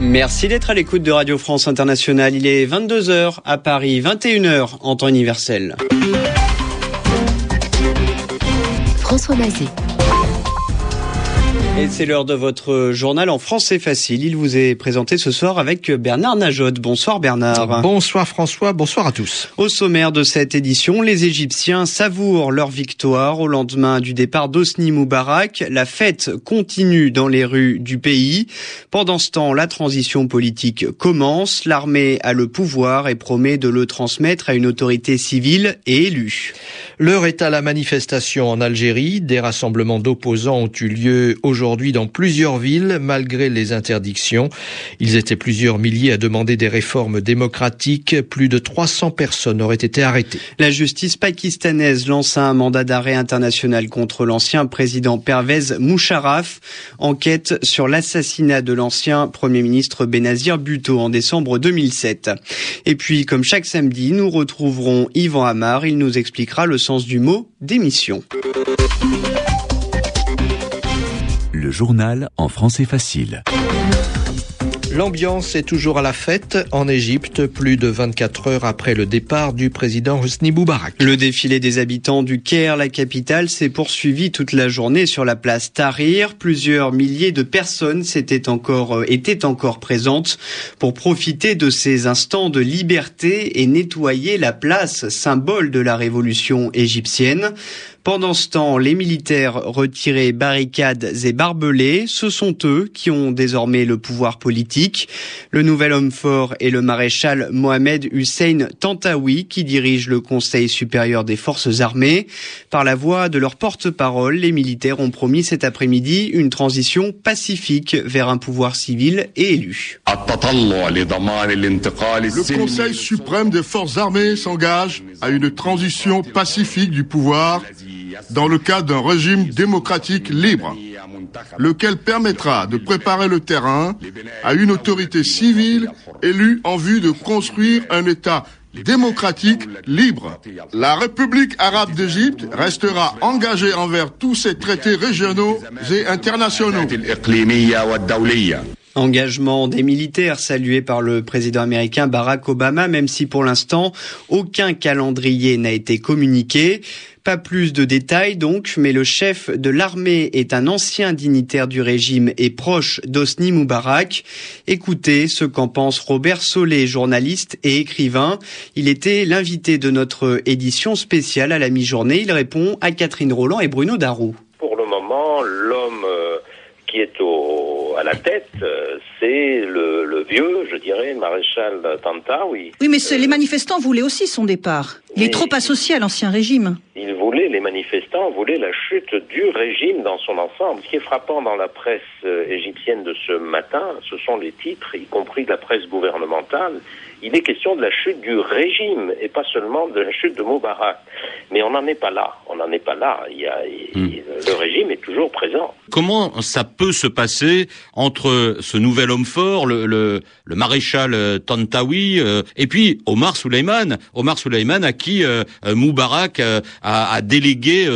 Merci d'être à l'écoute de Radio France Internationale. Il est 22h à Paris, 21h en temps universel. François Mazet. Et c'est l'heure de votre journal en français facile. Il vous est présenté ce soir avec Bernard Najot. Bonsoir Bernard. Bonsoir François, bonsoir à tous. Au sommaire de cette édition, les Égyptiens savourent leur victoire au lendemain du départ d'Osni Moubarak. La fête continue dans les rues du pays. Pendant ce temps, la transition politique commence. L'armée a le pouvoir et promet de le transmettre à une autorité civile et élue. L'heure est à la manifestation en Algérie. Des rassemblements d'opposants ont eu lieu aujourd'hui dans plusieurs villes, malgré les interdictions. Ils étaient plusieurs milliers à demander des réformes démocratiques. Plus de 300 personnes auraient été arrêtées. La justice pakistanaise lance un mandat d'arrêt international contre l'ancien président Pervez Musharraf. Enquête sur l'assassinat de l'ancien premier ministre Benazir Bhutto en décembre 2007. Et puis, comme chaque samedi, nous retrouverons Yvan Amar. Il nous expliquera le sens du mot démission. Le journal en français facile. L'ambiance est toujours à la fête en Égypte, plus de 24 heures après le départ du président Hosni Moubarak. Le défilé des habitants du Caire, la capitale, s'est poursuivi toute la journée sur la place Tahrir. Plusieurs milliers de personnes s'étaient encore, euh, étaient encore présentes pour profiter de ces instants de liberté et nettoyer la place, symbole de la révolution égyptienne. Pendant ce temps, les militaires retiraient barricades et barbelés. Ce sont eux qui ont désormais le pouvoir politique. Le nouvel homme fort est le maréchal Mohamed Hussein Tantawi qui dirige le Conseil supérieur des forces armées. Par la voix de leur porte-parole, les militaires ont promis cet après-midi une transition pacifique vers un pouvoir civil et élu. Le Conseil suprême des forces armées s'engage à une transition pacifique du pouvoir dans le cadre d'un régime démocratique libre, lequel permettra de préparer le terrain à une autorité civile élue en vue de construire un État démocratique libre. La République arabe d'Égypte restera engagée envers tous ses traités régionaux et internationaux. Engagement des militaires salué par le président américain Barack Obama, même si pour l'instant aucun calendrier n'a été communiqué. Pas plus de détails donc, mais le chef de l'armée est un ancien dignitaire du régime et proche d'Osni Moubarak. Écoutez ce qu'en pense Robert Solé, journaliste et écrivain. Il était l'invité de notre édition spéciale à la mi-journée. Il répond à Catherine Roland et Bruno Darou. Pour le moment, l'homme euh, qui est au, à la tête, euh, c'est le, le, vieux, je dirais, maréchal Tantawi. Oui, mais les manifestants voulaient aussi son départ. Il est trop associé à l'ancien régime. Ils voulaient, les manifestants voulaient la chute du régime dans son ensemble. Ce qui est frappant dans la presse euh, égyptienne de ce matin, ce sont les titres, y compris de la presse gouvernementale. Il est question de la chute du régime et pas seulement de la chute de Moubarak. Mais on n'en est pas là. On n'en est pas là. Il y a, hmm. Le régime est toujours présent. Comment ça peut se passer entre ce nouvel homme fort, le, le, le maréchal euh, Tantawi, euh, et puis Omar Souleyman Omar Souleyman à qui euh, Moubarak a, a, délégué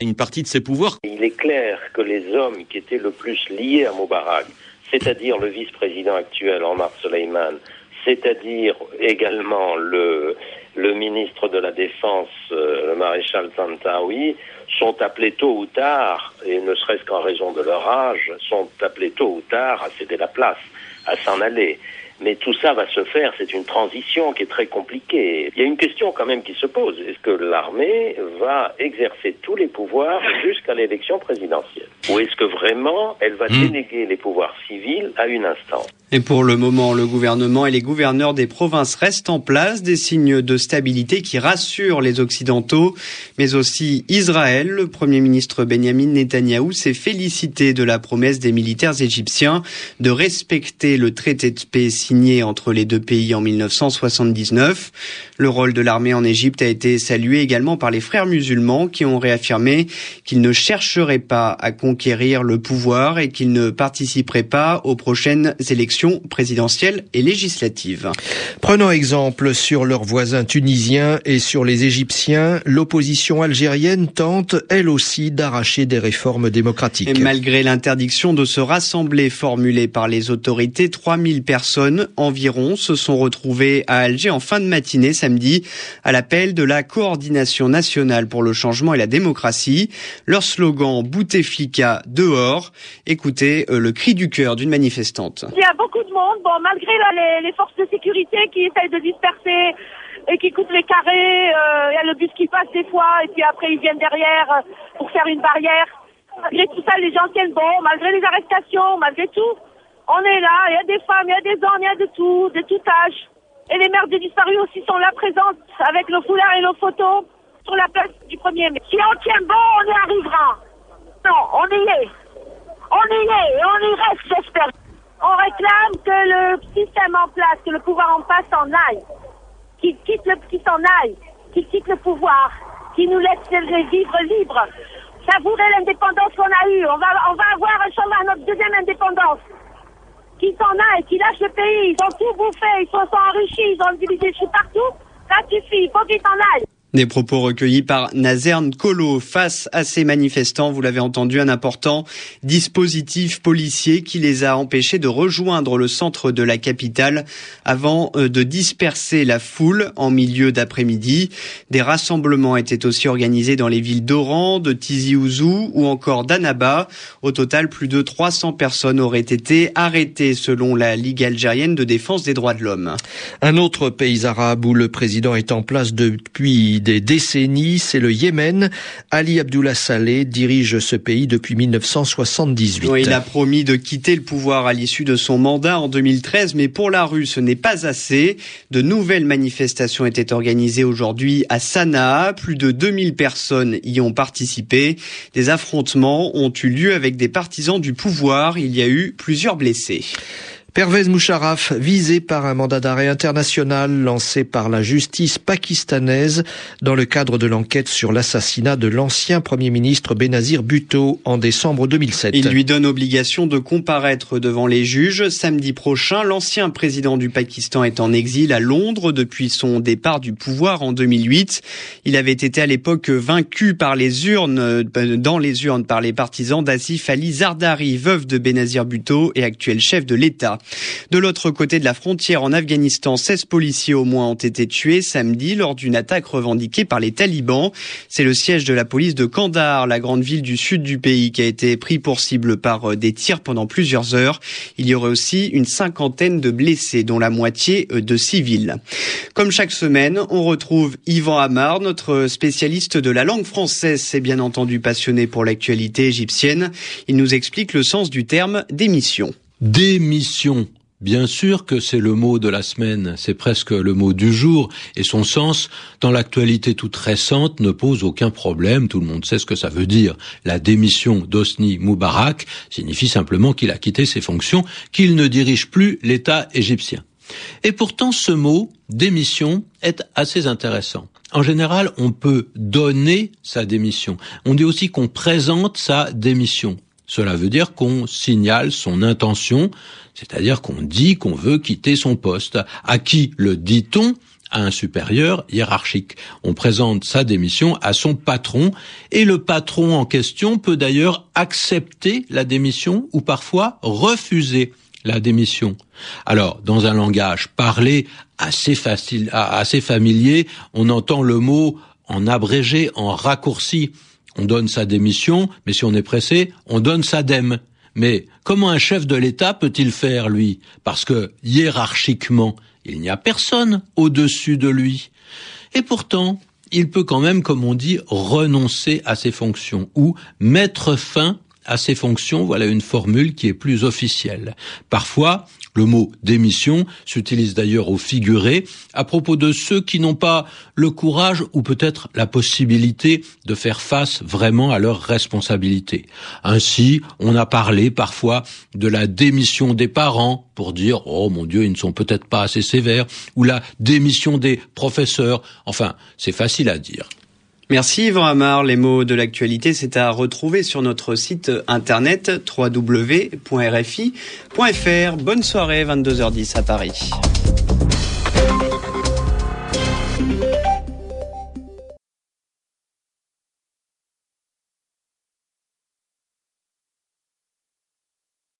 une partie de ses pouvoirs? Il est clair que les hommes qui étaient le plus liés à Moubarak, c'est-à-dire le vice-président actuel Omar Souleyman, c'est-à-dire également le, le ministre de la Défense, le maréchal Tantawi, sont appelés tôt ou tard, et ne serait-ce qu'en raison de leur âge, sont appelés tôt ou tard à céder la place, à s'en aller. Mais tout ça va se faire, c'est une transition qui est très compliquée. Il y a une question quand même qui se pose. Est-ce que l'armée va exercer tous les pouvoirs jusqu'à l'élection présidentielle? Ou est-ce que vraiment elle va mmh. déléguer les pouvoirs civils à une instance? Et pour le moment, le gouvernement et les gouverneurs des provinces restent en place, des signes de stabilité qui rassurent les Occidentaux, mais aussi Israël. Le Premier ministre Benjamin Netanyahou s'est félicité de la promesse des militaires égyptiens de respecter le traité de paix signé entre les deux pays en 1979. Le rôle de l'armée en Égypte a été salué également par les frères musulmans qui ont réaffirmé qu'ils ne chercheraient pas à conquérir le pouvoir et qu'ils ne participeraient pas aux prochaines élections présidentielles et législatives. Prenant exemple sur leurs voisins tunisiens et sur les Égyptiens, l'opposition algérienne tente, elle aussi, d'arracher des réformes démocratiques. Et malgré l'interdiction de se rassembler formulée par les autorités, 3000 personnes environ se sont retrouvées à Alger en fin de matinée samedi à l'appel de la coordination nationale pour le changement et la démocratie. Leur slogan Bouteflika dehors. Écoutez euh, le cri du cœur d'une manifestante. Il y a beaucoup de monde, bon, malgré les, les forces de sécurité qui essayent de disperser et qui coupent les carrés, euh, il y a le bus qui passe des fois et puis après ils viennent derrière euh, pour faire une barrière. Malgré tout ça, les gens tiennent bon, malgré les arrestations, malgré tout. On est là, il y a des femmes, il y a des hommes, il y a de tout, de tout âge. Et les mères des disparus aussi sont là présentes avec le foulard et nos photos sur la place du 1er mai. Si on tient bon, on y arrivera. Non, on y est. On y est et on y reste, j'espère. On réclame que le système en place, que le pouvoir en place s'en aille. Qu'il quitte le, qu'il s'en aille. Qu'il quitte le pouvoir. Qu'il nous laisse vivre libres. Savourer l'indépendance qu'on a eue. On va, on va avoir, à notre deuxième indépendance. Qu'ils s'en aillent, qu'ils lâchent le pays. Ils ont tout bouffé. Ils sont, sont enrichis. Ils ont divisé partout. Ça suffit. Il faut qu'ils s'en aillent. Des propos recueillis par Nazer Nkolo face à ces manifestants. Vous l'avez entendu, un important dispositif policier qui les a empêchés de rejoindre le centre de la capitale avant euh, de disperser la foule en milieu d'après-midi. Des rassemblements étaient aussi organisés dans les villes d'Oran, de Tizi Ouzou ou encore d'Annaba. Au total, plus de 300 personnes auraient été arrêtées selon la Ligue algérienne de défense des droits de l'homme. Un autre pays arabe où le président est en place depuis des décennies, c'est le Yémen. Ali Abdullah Saleh dirige ce pays depuis 1978. Oui, il a promis de quitter le pouvoir à l'issue de son mandat en 2013, mais pour la rue, ce n'est pas assez. De nouvelles manifestations étaient organisées aujourd'hui à Sanaa. Plus de 2000 personnes y ont participé. Des affrontements ont eu lieu avec des partisans du pouvoir. Il y a eu plusieurs blessés. Pervez Moucharaf, visé par un mandat d'arrêt international lancé par la justice pakistanaise dans le cadre de l'enquête sur l'assassinat de l'ancien Premier ministre Benazir Bhutto en décembre 2007. Il lui donne obligation de comparaître devant les juges. Samedi prochain, l'ancien président du Pakistan est en exil à Londres depuis son départ du pouvoir en 2008. Il avait été à l'époque vaincu par les urnes, euh, dans les urnes par les partisans d'Asif Ali Zardari, veuve de Benazir Bhutto et actuel chef de l'État. De l'autre côté de la frontière en Afghanistan, 16 policiers au moins ont été tués samedi lors d'une attaque revendiquée par les talibans. C'est le siège de la police de Kandahar, la grande ville du sud du pays, qui a été pris pour cible par euh, des tirs pendant plusieurs heures. Il y aurait aussi une cinquantaine de blessés, dont la moitié euh, de civils. Comme chaque semaine, on retrouve Yvan Amar, notre spécialiste de la langue française, c'est bien entendu passionné pour l'actualité égyptienne. Il nous explique le sens du terme démission. Démission. Bien sûr que c'est le mot de la semaine, c'est presque le mot du jour, et son sens, dans l'actualité toute récente, ne pose aucun problème, tout le monde sait ce que ça veut dire. La démission d'Osni Moubarak signifie simplement qu'il a quitté ses fonctions, qu'il ne dirige plus l'État égyptien. Et pourtant, ce mot, démission, est assez intéressant. En général, on peut donner sa démission. On dit aussi qu'on présente sa démission. Cela veut dire qu'on signale son intention, c'est-à-dire qu'on dit qu'on veut quitter son poste. À qui le dit-on? À un supérieur hiérarchique. On présente sa démission à son patron et le patron en question peut d'ailleurs accepter la démission ou parfois refuser la démission. Alors, dans un langage parlé assez facile, assez familier, on entend le mot en abrégé, en raccourci on donne sa démission, mais si on est pressé, on donne sa dème. Mais comment un chef de l'État peut-il faire, lui? Parce que hiérarchiquement, il n'y a personne au-dessus de lui. Et pourtant, il peut quand même, comme on dit, renoncer à ses fonctions ou mettre fin à ses fonctions. Voilà une formule qui est plus officielle. Parfois, le mot démission s'utilise d'ailleurs au figuré à propos de ceux qui n'ont pas le courage ou peut-être la possibilité de faire face vraiment à leurs responsabilités. Ainsi, on a parlé parfois de la démission des parents pour dire oh mon Dieu ils ne sont peut-être pas assez sévères ou la démission des professeurs. Enfin, c'est facile à dire. Merci Yvan Amar. Les mots de l'actualité, c'est à retrouver sur notre site internet www.rfi.fr. Bonne soirée, 22h10 à Paris.